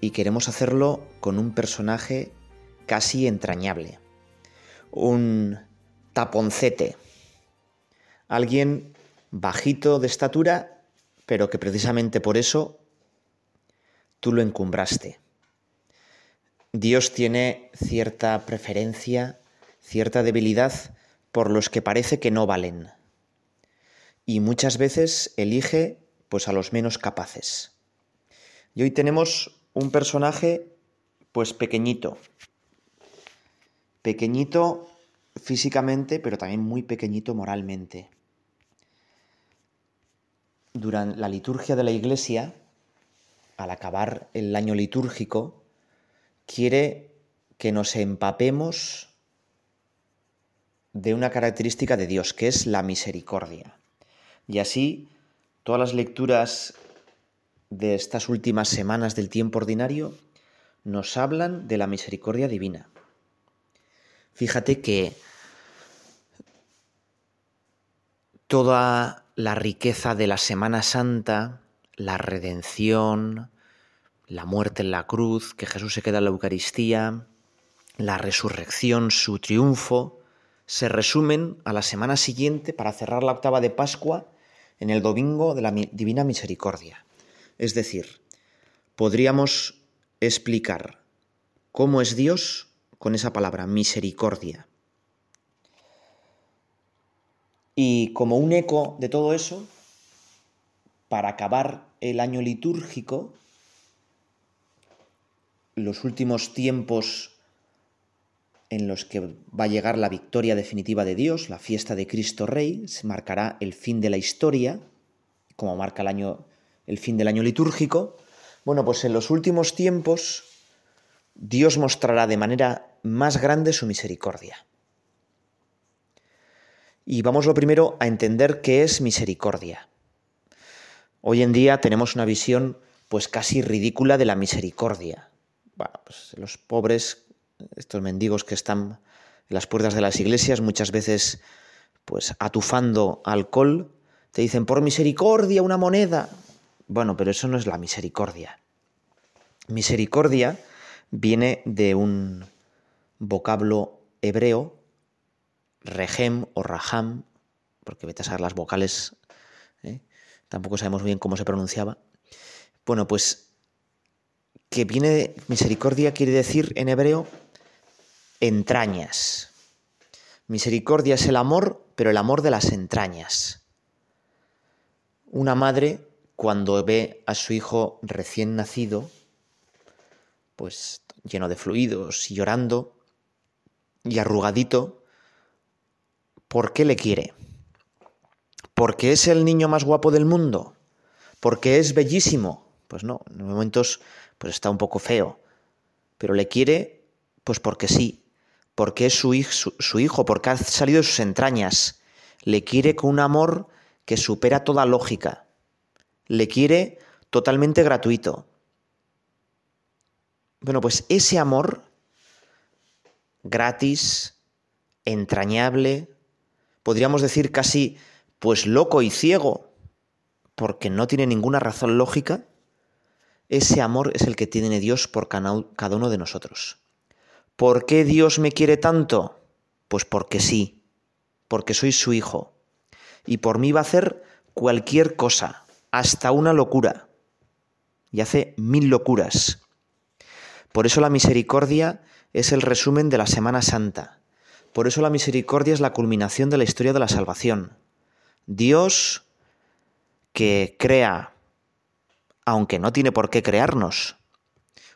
y queremos hacerlo con un personaje casi entrañable, un taponcete, alguien bajito de estatura, pero que precisamente por eso tú lo encumbraste. Dios tiene cierta preferencia, cierta debilidad por los que parece que no valen. Y muchas veces elige pues a los menos capaces. Y hoy tenemos un personaje pues pequeñito. Pequeñito físicamente, pero también muy pequeñito moralmente. Durante la liturgia de la Iglesia, al acabar el año litúrgico, quiere que nos empapemos de una característica de Dios, que es la misericordia. Y así, todas las lecturas de estas últimas semanas del tiempo ordinario nos hablan de la misericordia divina. Fíjate que toda la riqueza de la Semana Santa, la redención, la muerte en la cruz, que Jesús se queda en la Eucaristía, la resurrección, su triunfo, se resumen a la semana siguiente para cerrar la octava de Pascua en el domingo de la Divina Misericordia. Es decir, podríamos explicar cómo es Dios con esa palabra, misericordia. Y como un eco de todo eso, para acabar el año litúrgico, los últimos tiempos en los que va a llegar la victoria definitiva de Dios, la fiesta de Cristo Rey, se marcará el fin de la historia, como marca el año el fin del año litúrgico, bueno, pues en los últimos tiempos Dios mostrará de manera más grande su misericordia. Y vamos lo primero a entender qué es misericordia. Hoy en día tenemos una visión pues casi ridícula de la misericordia. Pues los pobres, estos mendigos que están en las puertas de las iglesias, muchas veces pues atufando alcohol, te dicen por misericordia una moneda. Bueno, pero eso no es la misericordia. Misericordia viene de un vocablo hebreo, regem o raham, porque vete a saber las vocales, ¿eh? tampoco sabemos bien cómo se pronunciaba. Bueno, pues que viene de misericordia quiere decir en hebreo entrañas. Misericordia es el amor, pero el amor de las entrañas. Una madre cuando ve a su hijo recién nacido, pues lleno de fluidos y llorando y arrugadito, ¿por qué le quiere? ¿Porque es el niño más guapo del mundo? ¿Porque es bellísimo? Pues no, en momentos pues está un poco feo, pero le quiere pues porque sí, porque es su, su hijo, porque ha salido de sus entrañas, le quiere con un amor que supera toda lógica le quiere totalmente gratuito. Bueno, pues ese amor gratis, entrañable, podríamos decir casi pues loco y ciego, porque no tiene ninguna razón lógica, ese amor es el que tiene Dios por cada uno de nosotros. ¿Por qué Dios me quiere tanto? Pues porque sí, porque soy su hijo, y por mí va a hacer cualquier cosa, hasta una locura. Y hace mil locuras. Por eso la misericordia es el resumen de la Semana Santa. Por eso la misericordia es la culminación de la historia de la salvación. Dios que crea, aunque no tiene por qué crearnos,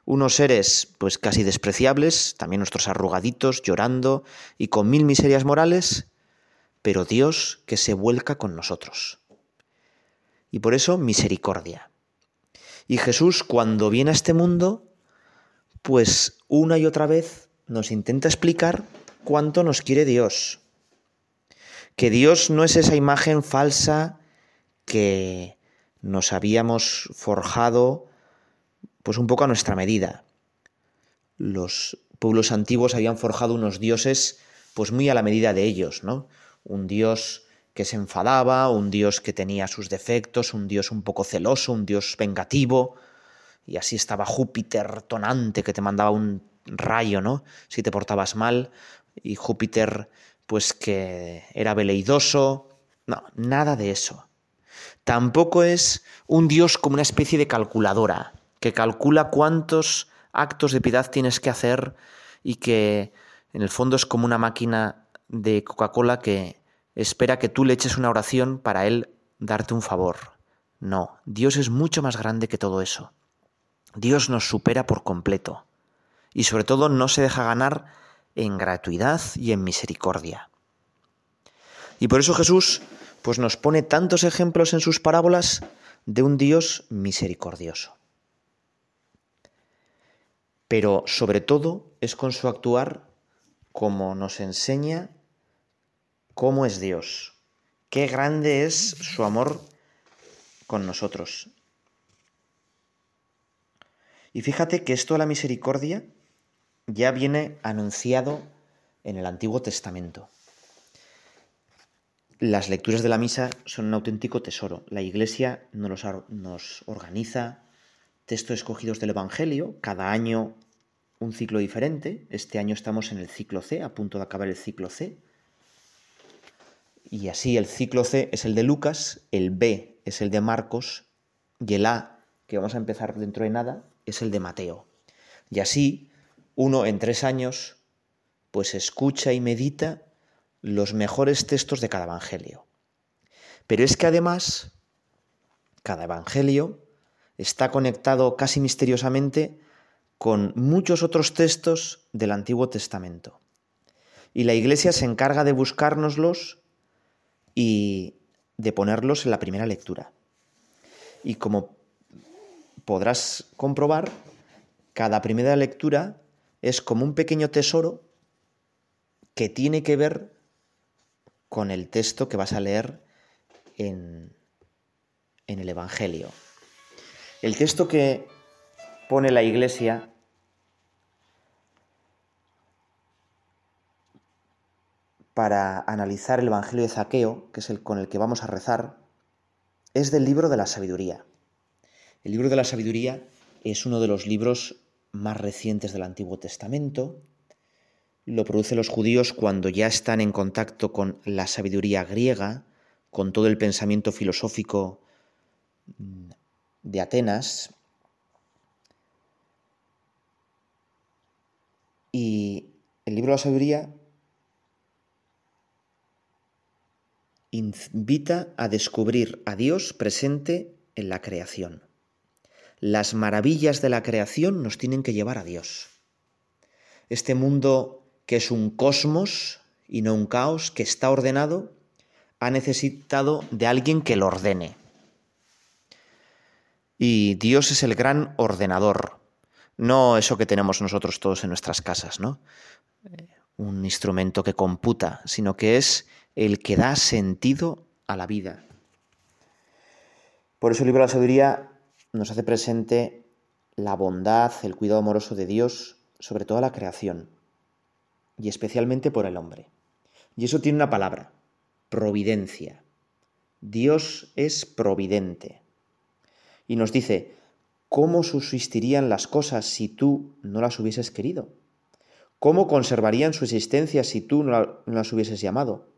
unos seres pues casi despreciables, también nuestros arrugaditos, llorando y con mil miserias morales, pero Dios que se vuelca con nosotros y por eso misericordia. Y Jesús, cuando viene a este mundo, pues una y otra vez nos intenta explicar cuánto nos quiere Dios. Que Dios no es esa imagen falsa que nos habíamos forjado pues un poco a nuestra medida. Los pueblos antiguos habían forjado unos dioses pues muy a la medida de ellos, ¿no? Un dios que se enfadaba, un dios que tenía sus defectos, un dios un poco celoso, un dios vengativo, y así estaba Júpiter tonante que te mandaba un rayo, ¿no? Si te portabas mal, y Júpiter pues que era veleidoso, no, nada de eso. Tampoco es un dios como una especie de calculadora, que calcula cuántos actos de piedad tienes que hacer y que en el fondo es como una máquina de Coca-Cola que espera que tú le eches una oración para él darte un favor. No, Dios es mucho más grande que todo eso. Dios nos supera por completo y sobre todo no se deja ganar en gratuidad y en misericordia. Y por eso Jesús pues nos pone tantos ejemplos en sus parábolas de un Dios misericordioso. Pero sobre todo es con su actuar como nos enseña cómo es Dios, qué grande es su amor con nosotros. Y fíjate que esto de la misericordia ya viene anunciado en el Antiguo Testamento. Las lecturas de la misa son un auténtico tesoro. La Iglesia nos, nos organiza textos escogidos del Evangelio, cada año un ciclo diferente. Este año estamos en el ciclo C, a punto de acabar el ciclo C. Y así el ciclo C es el de Lucas, el B es el de Marcos y el A, que vamos a empezar dentro de nada, es el de Mateo. Y así, uno en tres años, pues escucha y medita los mejores textos de cada evangelio. Pero es que además, cada evangelio está conectado casi misteriosamente con muchos otros textos del Antiguo Testamento. Y la Iglesia se encarga de buscárnoslos y de ponerlos en la primera lectura. Y como podrás comprobar, cada primera lectura es como un pequeño tesoro que tiene que ver con el texto que vas a leer en, en el Evangelio. El texto que pone la Iglesia para analizar el Evangelio de Zaqueo, que es el con el que vamos a rezar, es del libro de la sabiduría. El libro de la sabiduría es uno de los libros más recientes del Antiguo Testamento. Lo producen los judíos cuando ya están en contacto con la sabiduría griega, con todo el pensamiento filosófico de Atenas, Y el libro de la sabiduría invita a descubrir a Dios presente en la creación. Las maravillas de la creación nos tienen que llevar a Dios. Este mundo que es un cosmos y no un caos, que está ordenado, ha necesitado de alguien que lo ordene. Y Dios es el gran ordenador, no eso que tenemos nosotros todos en nuestras casas, ¿no? Un instrumento que computa, sino que es el que da sentido a la vida. Por eso el libro de la sabiduría nos hace presente la bondad, el cuidado amoroso de Dios sobre toda la creación y especialmente por el hombre. Y eso tiene una palabra, providencia. Dios es providente. Y nos dice, ¿Cómo subsistirían las cosas si tú no las hubieses querido? ¿Cómo conservarían su existencia si tú no las hubieses llamado?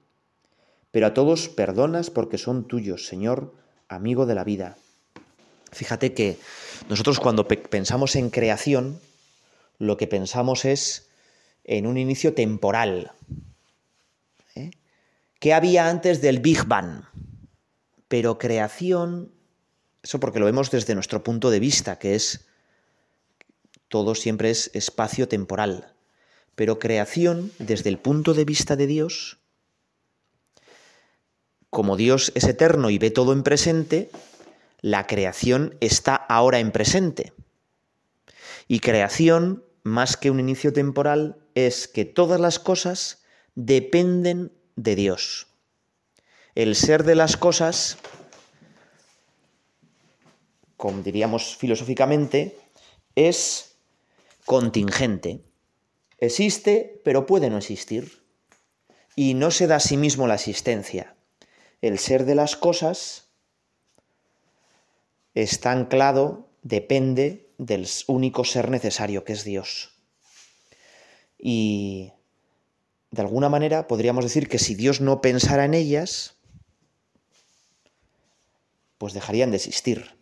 Pero a todos perdonas porque son tuyos, Señor, amigo de la vida. Fíjate que nosotros cuando pensamos en creación, lo que pensamos es en un inicio temporal. ¿eh? ¿Qué había antes del Big Bang? Pero creación eso porque lo vemos desde nuestro punto de vista, que es todo siempre es espacio temporal. Pero creación, desde el punto de vista de Dios, como Dios es eterno y ve todo en presente, la creación está ahora en presente. Y creación, más que un inicio temporal, es que todas las cosas dependen de Dios. El ser de las cosas, como diríamos filosóficamente, es contingente. Existe, pero puede no existir. Y no se da a sí mismo la existencia. El ser de las cosas está anclado, depende del único ser necesario, que es Dios. Y de alguna manera podríamos decir que si Dios no pensara en ellas, pues dejarían de existir.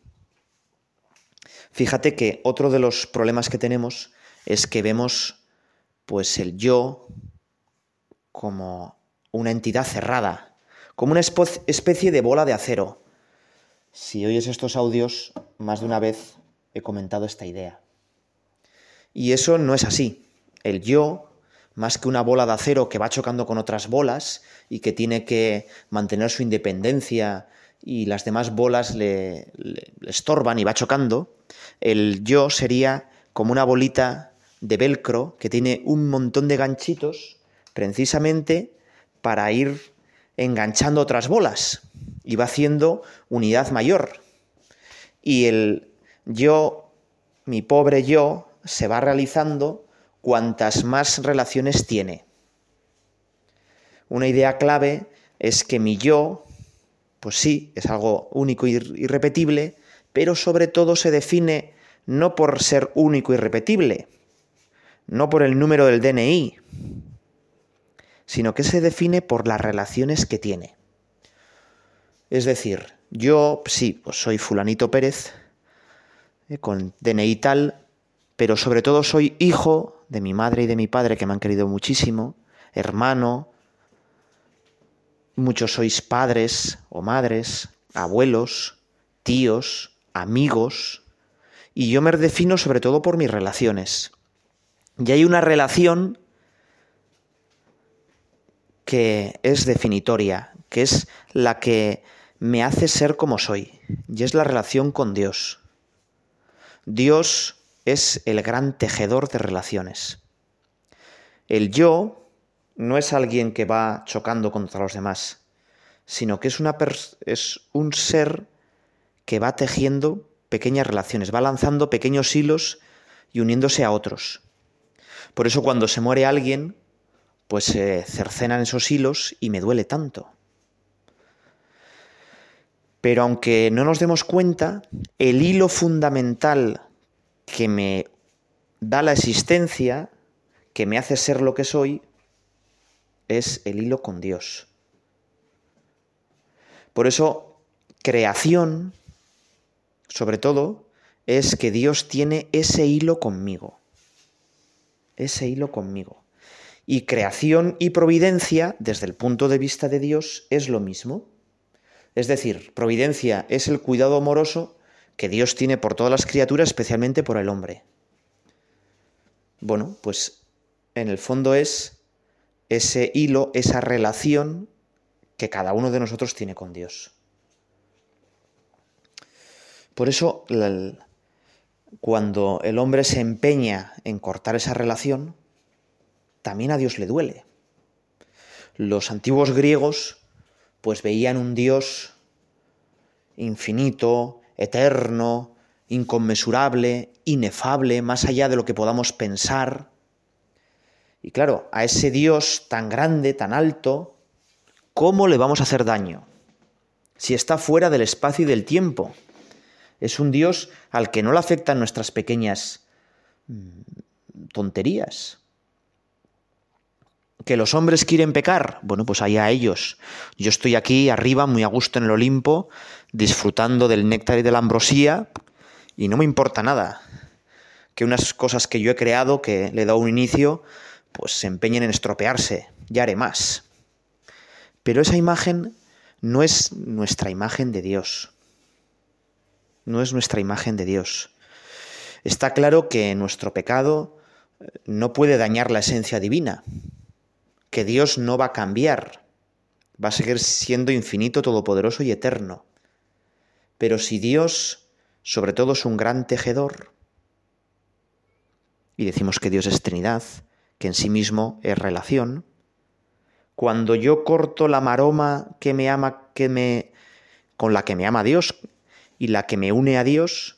Fíjate que otro de los problemas que tenemos es que vemos pues el yo como una entidad cerrada, como una especie de bola de acero. Si oyes estos audios, más de una vez he comentado esta idea. Y eso no es así. El yo, más que una bola de acero que va chocando con otras bolas y que tiene que mantener su independencia y las demás bolas le, estorban y va chocando, el yo sería como una bolita de velcro que tiene un montón de ganchitos precisamente para ir enganchando otras bolas y va haciendo unidad mayor. Y el yo, mi pobre yo, se va realizando cuantas más relaciones tiene. Una idea clave es que mi yo, pues sí, es algo único y irrepetible, pero sobre todo se define no por ser único y irrepetible, no por el número del DNI, sino que se define por las relaciones que tiene. Es decir, yo sí, pues soy fulanito Pérez, eh, con DNI tal, pero sobre todo soy hijo de mi madre y de mi padre que me han querido muchísimo, hermano, muchos sois padres o madres, abuelos, tíos, amigos, y yo me defino sobre todo por mis relaciones. Y hay una relación que es definitoria, que es la que me hace ser como soy, y es la relación con Dios. Dios es el gran tejedor de relaciones. El yo no es alguien que va chocando contra los demás, sino que es, una es un ser que va tejiendo pequeñas relaciones, va lanzando pequeños hilos y uniéndose a otros. Por eso cuando se muere alguien, pues se cercenan esos hilos y me duele tanto. Pero aunque no nos demos cuenta, el hilo fundamental que me da la existencia, que me hace ser lo que soy, es el hilo con Dios. Por eso, creación, sobre todo, es que Dios tiene ese hilo conmigo ese hilo conmigo. Y creación y providencia, desde el punto de vista de Dios, es lo mismo. Es decir, providencia es el cuidado amoroso que Dios tiene por todas las criaturas, especialmente por el hombre. Bueno, pues en el fondo es ese hilo, esa relación que cada uno de nosotros tiene con Dios. Por eso cuando el hombre se empeña en cortar esa relación, también a Dios le duele. Los antiguos griegos pues veían un Dios infinito, eterno, inconmensurable, inefable, más allá de lo que podamos pensar. Y claro, a ese Dios tan grande, tan alto, ¿cómo le vamos a hacer daño? Si está fuera del espacio y del tiempo. Es un Dios al que no le afectan nuestras pequeñas mm, tonterías. ¿Que los hombres quieren pecar? Bueno, pues allá ellos. Yo estoy aquí arriba, muy a gusto en el Olimpo, disfrutando del néctar y de la ambrosía, y no me importa nada. Que unas cosas que yo he creado, que le he dado un inicio, pues se empeñen en estropearse. Ya haré más. Pero esa imagen no es nuestra imagen de Dios no es nuestra imagen de Dios. Está claro que nuestro pecado eh, no puede dañar la esencia divina, que Dios no va a cambiar, va a seguir siendo infinito, todopoderoso y eterno. Pero si Dios, sobre todo, es un gran tejedor, y decimos que Dios es Trinidad, que en sí mismo es relación, cuando yo corto la maroma que me ama, que me con la que me ama Dios y la que me une a Dios,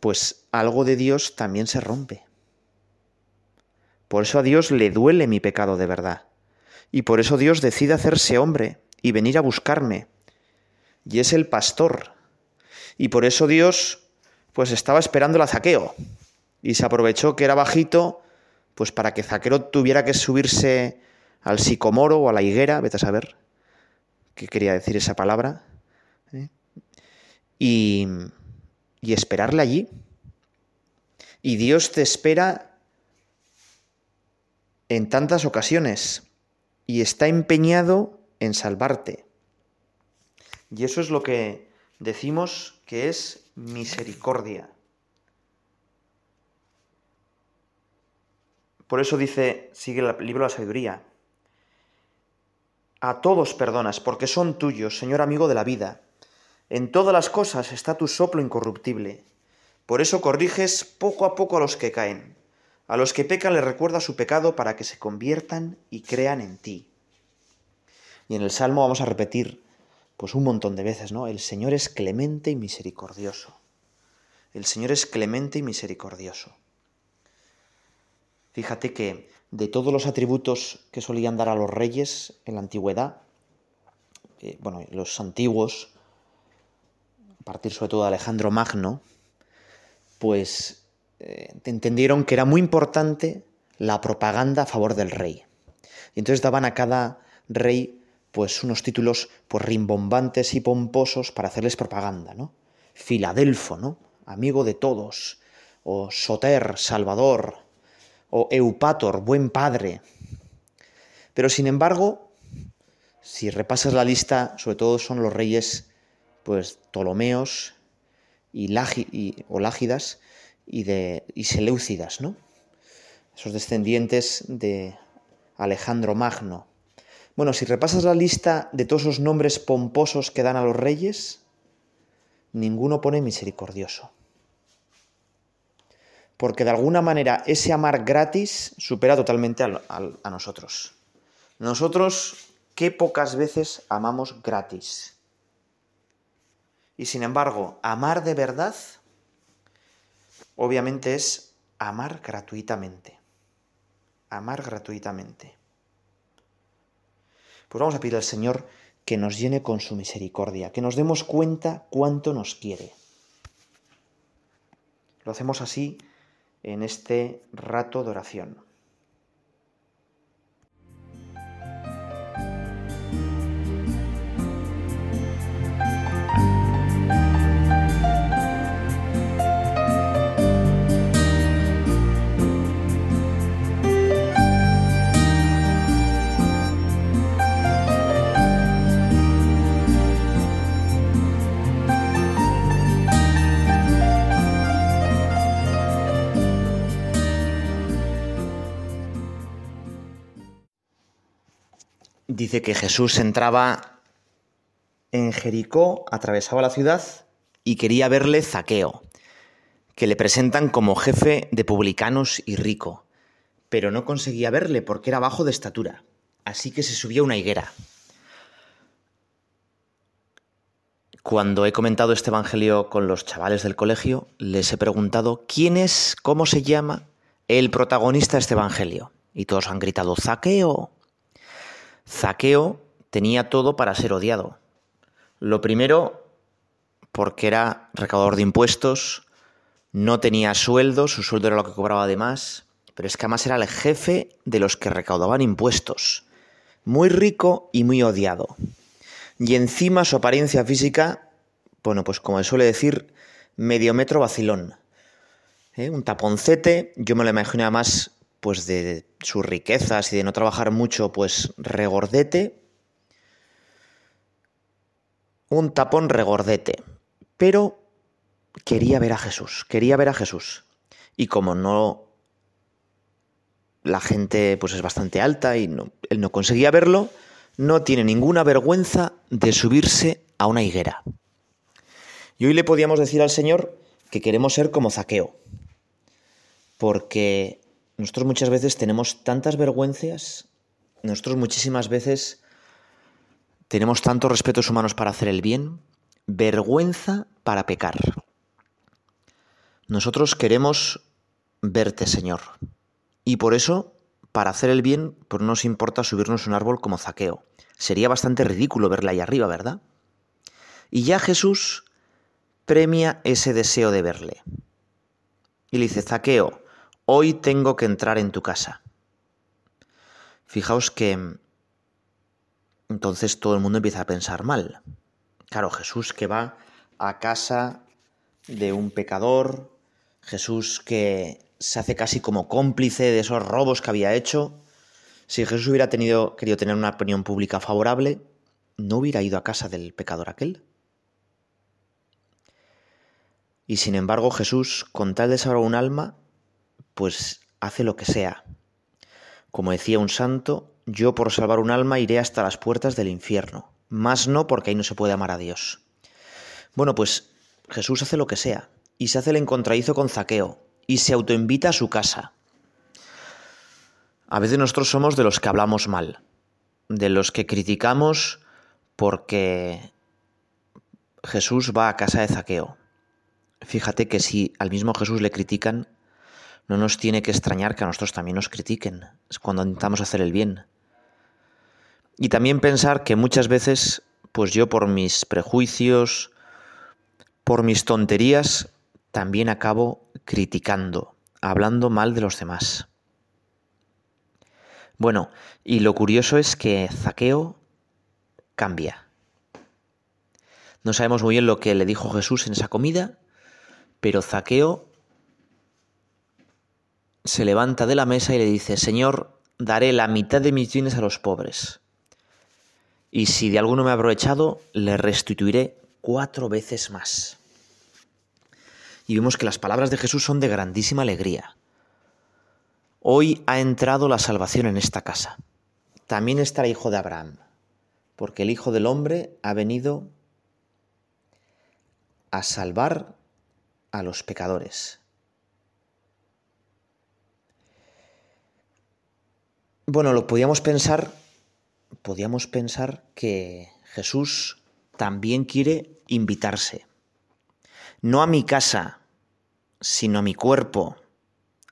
pues algo de Dios también se rompe. Por eso a Dios le duele mi pecado de verdad. Y por eso Dios decide hacerse hombre y venir a buscarme. Y es el pastor. Y por eso Dios pues estaba esperando a Zaqueo. Y se aprovechó que era bajito, pues para que Zaqueo tuviera que subirse al sicomoro o a la higuera, vete a saber qué quería decir esa palabra, ¿eh? y, y esperarle allí. Y Dios te espera en tantas ocasiones y está empeñado en salvarte. Y eso es lo que decimos que es misericordia. Por eso dice, sigue el libro de la sabiduría, a todos perdonas, porque son tuyos, Señor amigo de la vida. En todas las cosas está tu soplo incorruptible. Por eso corriges poco a poco a los que caen. A los que pecan les recuerda su pecado para que se conviertan y crean en ti. Y en el Salmo vamos a repetir, pues un montón de veces, ¿no? El Señor es clemente y misericordioso. El Señor es clemente y misericordioso. Fíjate que de todos los atributos que solían dar a los reyes en la antigüedad, eh, bueno, los antiguos, a partir sobre todo de Alejandro Magno, pues eh, entendieron que era muy importante la propaganda a favor del rey. Y entonces daban a cada rey pues unos títulos pues rimbombantes y pomposos para hacerles propaganda, ¿no? Filadelfo, ¿no? Amigo de todos, o Soter, Salvador, o Eupator, buen padre. Pero sin embargo, si repasas la lista, sobre todo son los reyes pues Ptolomeos y, o Lágidas y, de, y Seleucidas, ¿no? Esos descendientes de Alejandro Magno. Bueno, si repasas la lista de todos esos nombres pomposos que dan a los reyes, ninguno pone misericordioso porque de alguna manera ese amar gratis supera totalmente a, nosotros. Nosotros, qué pocas veces amamos gratis. Y sin embargo, amar de verdad, obviamente es amar gratuitamente. Amar gratuitamente. Pues vamos a pedir al Señor que nos llene con su misericordia, que nos demos cuenta cuánto nos quiere. Lo hacemos así en este rato de oración. Dice que Jesús entraba en Jericó, atravesaba la ciudad y quería verle Zaqueo, que le presentan como jefe de publicanos y rico, pero no conseguía verle porque era bajo de estatura, así que se subió a una higuera. Cuando he comentado este Evangelio con los chavales del colegio, les he preguntado quién es, cómo se llama el protagonista de este Evangelio. Y todos han gritado, Zaqueo. Zaqueo tenía todo para ser odiado. Lo primero, porque era recaudador de impuestos, no tenía sueldo, su sueldo era lo que cobraba además, pero es que además era el jefe de los que recaudaban impuestos. Muy rico y muy odiado. Y encima su apariencia física, bueno, pues como se suele decir, medio metro vacilón. ¿Eh? Un taponcete, yo me lo imaginaba más pues de sus riquezas y de no trabajar mucho, pues regordete. Un tapón regordete. Pero quería ver a Jesús, quería ver a Jesús. Y como no la gente pues es bastante alta y él no conseguía verlo, no tiene ninguna vergüenza de subirse a una higuera. Y hoy le podíamos decir al Señor que queremos ser como Zaqueo, porque nosotros muchas veces tenemos tantas vergüenzas, nosotros muchísimas veces tenemos tantos respetos humanos para hacer el bien, vergüenza para pecar. Nosotros queremos verte, Señor. Y por eso, para hacer el bien, pues no nos importa subirnos un árbol como Zaqueo. Sería bastante ridículo verla ahí arriba, ¿verdad? Y ya Jesús premia ese deseo de verle. Y le dice, Zaqueo, hoy tengo que entrar en tu casa. Fijaos que entonces todo el mundo empieza a pensar mal. Claro, Jesús que va a casa de un pecador, Jesús que se hace casi como cómplice de esos robos que había hecho. Si Jesús hubiera tenido, querido tener una opinión pública favorable, no hubiera ido a casa del pecador aquel. Y sin embargo Jesús, con tal de salvar un alma, pues hace lo que sea. Como decía un santo, yo por salvar un alma iré hasta las puertas del infierno, más no porque ahí no se puede amar a Dios. Bueno, pues Jesús hace lo que sea, y se hace el encontradizo con Zaqueo, y se autoinvita a su casa. A veces nosotros somos de los que hablamos mal, de los que criticamos porque Jesús va a casa de Zaqueo. Fíjate que si al mismo Jesús le critican, no nos tiene que extrañar que a nosotros también nos critiquen cuando intentamos hacer el bien. Y también pensar que muchas veces, pues yo por mis prejuicios, por mis tonterías, también acabo criticando, hablando mal de los demás. Bueno, y lo curioso es que Zaqueo cambia. No sabemos muy bien lo que le dijo Jesús en esa comida, pero Zaqueo se levanta de la mesa y le dice, Señor, daré la mitad de mis bienes a los pobres. Y si de alguno me ha aprovechado, le restituiré cuatro veces más. Y vemos que las palabras de Jesús son de grandísima alegría. Hoy ha entrado la salvación en esta casa. También estará hijo de Abraham, porque el Hijo del Hombre ha venido a salvar a los pecadores. Bueno, lo podíamos pensar, podíamos pensar que Jesús también quiere invitarse. No a mi casa, sino a mi cuerpo,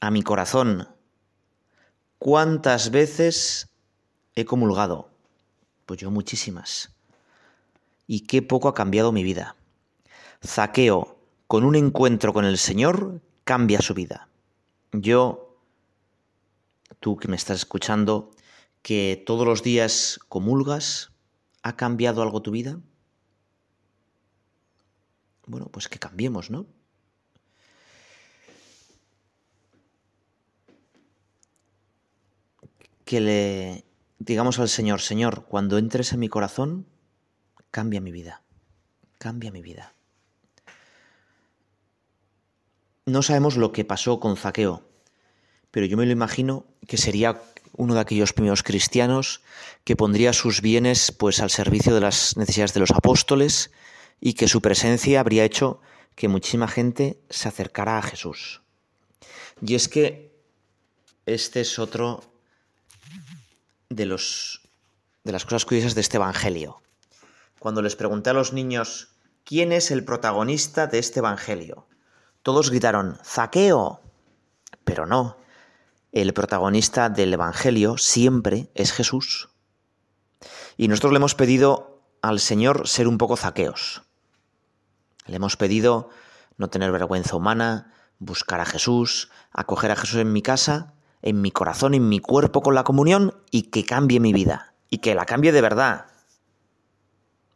a mi corazón. ¿Cuántas veces he comulgado? Pues yo muchísimas. Y qué poco ha cambiado mi vida. Zaqueo, con un encuentro con el Señor, cambia su vida. Yo tú que me estás escuchando, que todos los días comulgas, ¿ha cambiado algo tu vida? Bueno, pues que cambiemos, ¿no? Que le digamos al Señor, Señor, cuando entres en mi corazón, cambia mi vida, cambia mi vida. No sabemos lo que pasó con Zaqueo, pero yo me lo imagino que sería uno de aquellos primeros cristianos que pondría sus bienes pues al servicio de las necesidades de los apóstoles y que su presencia habría hecho que muchísima gente se acercara a Jesús. Y es que este es otro de los de las cosas curiosas de este evangelio. Cuando les pregunté a los niños quién es el protagonista de este evangelio, todos gritaron Zaqueo. Pero no, el protagonista del Evangelio siempre es Jesús. Y nosotros le hemos pedido al Señor ser un poco zaqueos. Le hemos pedido no tener vergüenza humana, buscar a Jesús, acoger a Jesús en mi casa, en mi corazón, en mi cuerpo con la comunión y que cambie mi vida. Y que la cambie de verdad.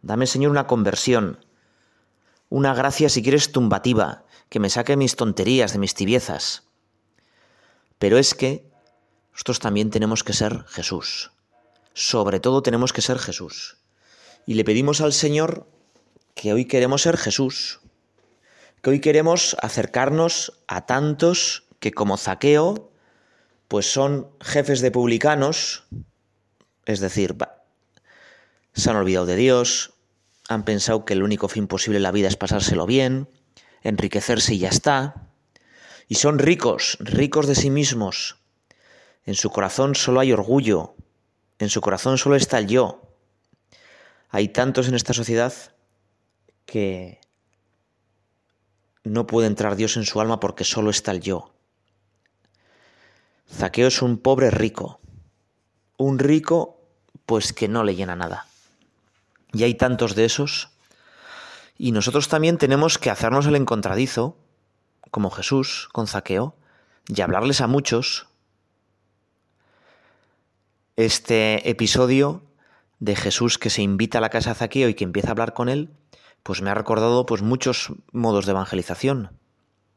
Dame, Señor, una conversión. Una gracia, si quieres, tumbativa, que me saque mis tonterías, de mis tibiezas. Pero es que nosotros también tenemos que ser Jesús. Sobre todo tenemos que ser Jesús. Y le pedimos al Señor que hoy queremos ser Jesús. Que hoy queremos acercarnos a tantos que como Zaqueo, pues son jefes de publicanos, es decir, se han olvidado de Dios, han pensado que el único fin posible en la vida es pasárselo bien, enriquecerse y ya está. Y son ricos, ricos de sí mismos. En su corazón solo hay orgullo, en su corazón solo está el yo. Hay tantos en esta sociedad que no puede entrar Dios en su alma porque solo está el yo. Zaqueo es un pobre rico, un rico pues que no le llena nada. Y hay tantos de esos. Y nosotros también tenemos que hacernos el encontradizo, como Jesús con Zaqueo, y hablarles a muchos. Este episodio de Jesús que se invita a la casa de Zaqueo y que empieza a hablar con él, pues me ha recordado pues muchos modos de evangelización.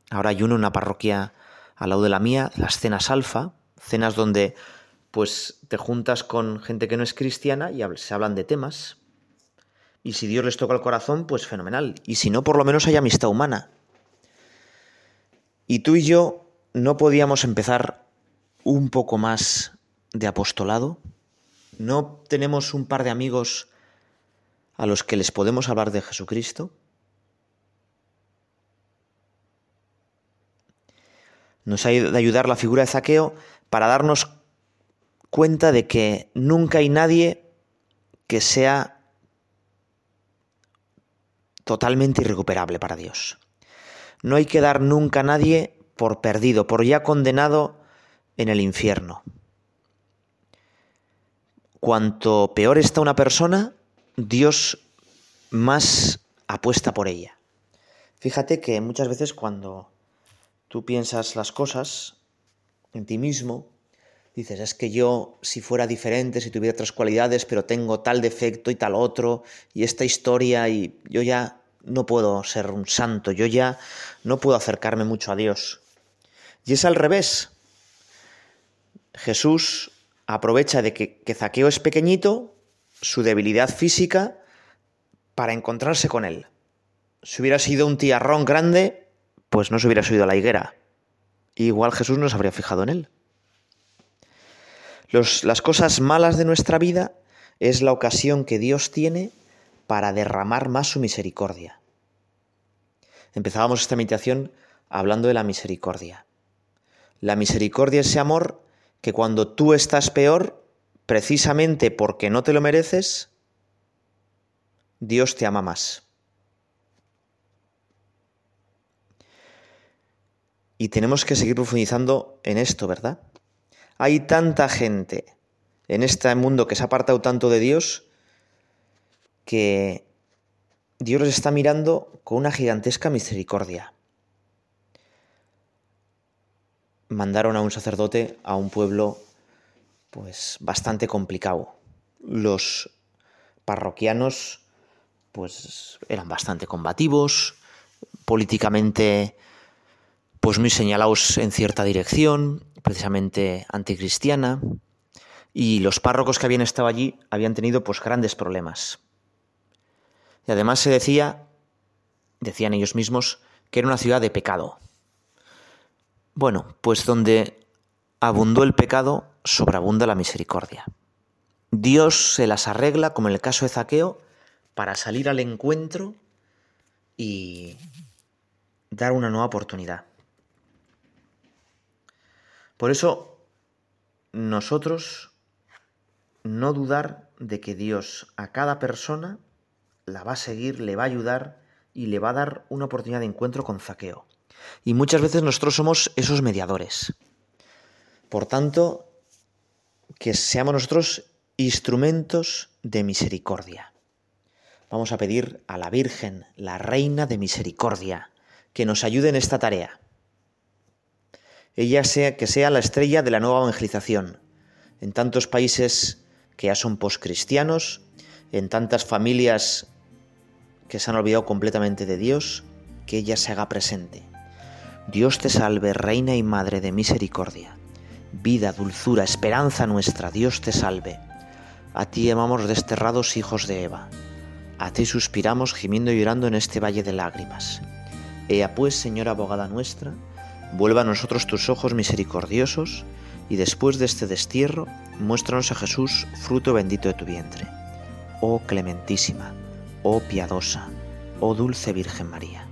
Ahora hay uno en una parroquia al lado de la mía, las cenas alfa, cenas donde pues te juntas con gente que no es cristiana y se hablan de temas. Y si Dios les toca el corazón, pues fenomenal. Y si no, por lo menos hay amistad humana. Y tú y yo no podíamos empezar un poco más de apostolado. No tenemos un par de amigos a los que les podemos hablar de Jesucristo. Nos ha de ayudar la figura de Zaqueo para darnos cuenta de que nunca hay nadie que sea totalmente irrecuperable para Dios. No hay que dar nunca a nadie por perdido, por ya condenado en el infierno. Cuanto peor está una persona, Dios más apuesta por ella. Fíjate que muchas veces cuando tú piensas las cosas en ti mismo, dices, es que yo si fuera diferente, si tuviera otras cualidades, pero tengo tal defecto y tal otro, y esta historia, y yo ya no puedo ser un santo, yo ya no puedo acercarme mucho a Dios. Y es al revés. Jesús aprovecha de que, que Zaqueo es pequeñito su debilidad física para encontrarse con él. Si hubiera sido un tiarrón grande, pues no se hubiera subido a la higuera. Igual Jesús no se habría fijado en él. las cosas malas de nuestra vida es la ocasión que Dios tiene para derramar más su misericordia. Empezábamos esta meditación hablando de la misericordia. La misericordia es ese amor que cuando tú estás peor, precisamente porque no te lo mereces, Dios te ama más. Y tenemos que seguir profundizando en esto, ¿verdad? Hay tanta gente en este mundo que se ha apartado tanto de Dios que Dios los está mirando con una gigantesca misericordia. Mandaron a un sacerdote a un pueblo pues bastante complicado. Los parroquianos pues eran bastante combativos, políticamente pues muy señalados en cierta dirección, precisamente anticristiana, y los párrocos que habían estado allí habían tenido pues grandes problemas. Y además se decía, decían ellos mismos, que era una ciudad de pecado. Bueno, pues donde abundó el pecado, sobreabunda la misericordia. Dios se las arregla, como en el caso de Zaqueo, para salir al encuentro y dar una nueva oportunidad. Por eso, nosotros no dudar de que Dios a cada persona la va a seguir, le va a ayudar y le va a dar una oportunidad de encuentro con Zaqueo. Y muchas veces nosotros somos esos mediadores. Por tanto, que seamos nosotros instrumentos de misericordia. Vamos a pedir a la Virgen, la Reina de Misericordia, que nos ayude en esta tarea. Ella sea que sea la estrella de la nueva evangelización. En tantos países que ya son poscristianos, en tantas familias que se han olvidado completamente de Dios, que ella se haga presente. Dios te salve, Reina y Madre de Misericordia vida, dulzura, esperanza nuestra, Dios te salve. A ti llamamos desterrados hijos de Eva. A ti suspiramos gimiendo y llorando en este valle de lágrimas. Ea pues, Señora abogada nuestra, vuelva a nosotros tus ojos misericordiosos, y después de este destierro, muéstranos a Jesús, fruto bendito de tu vientre. Oh clementísima, oh piadosa, oh dulce Virgen María.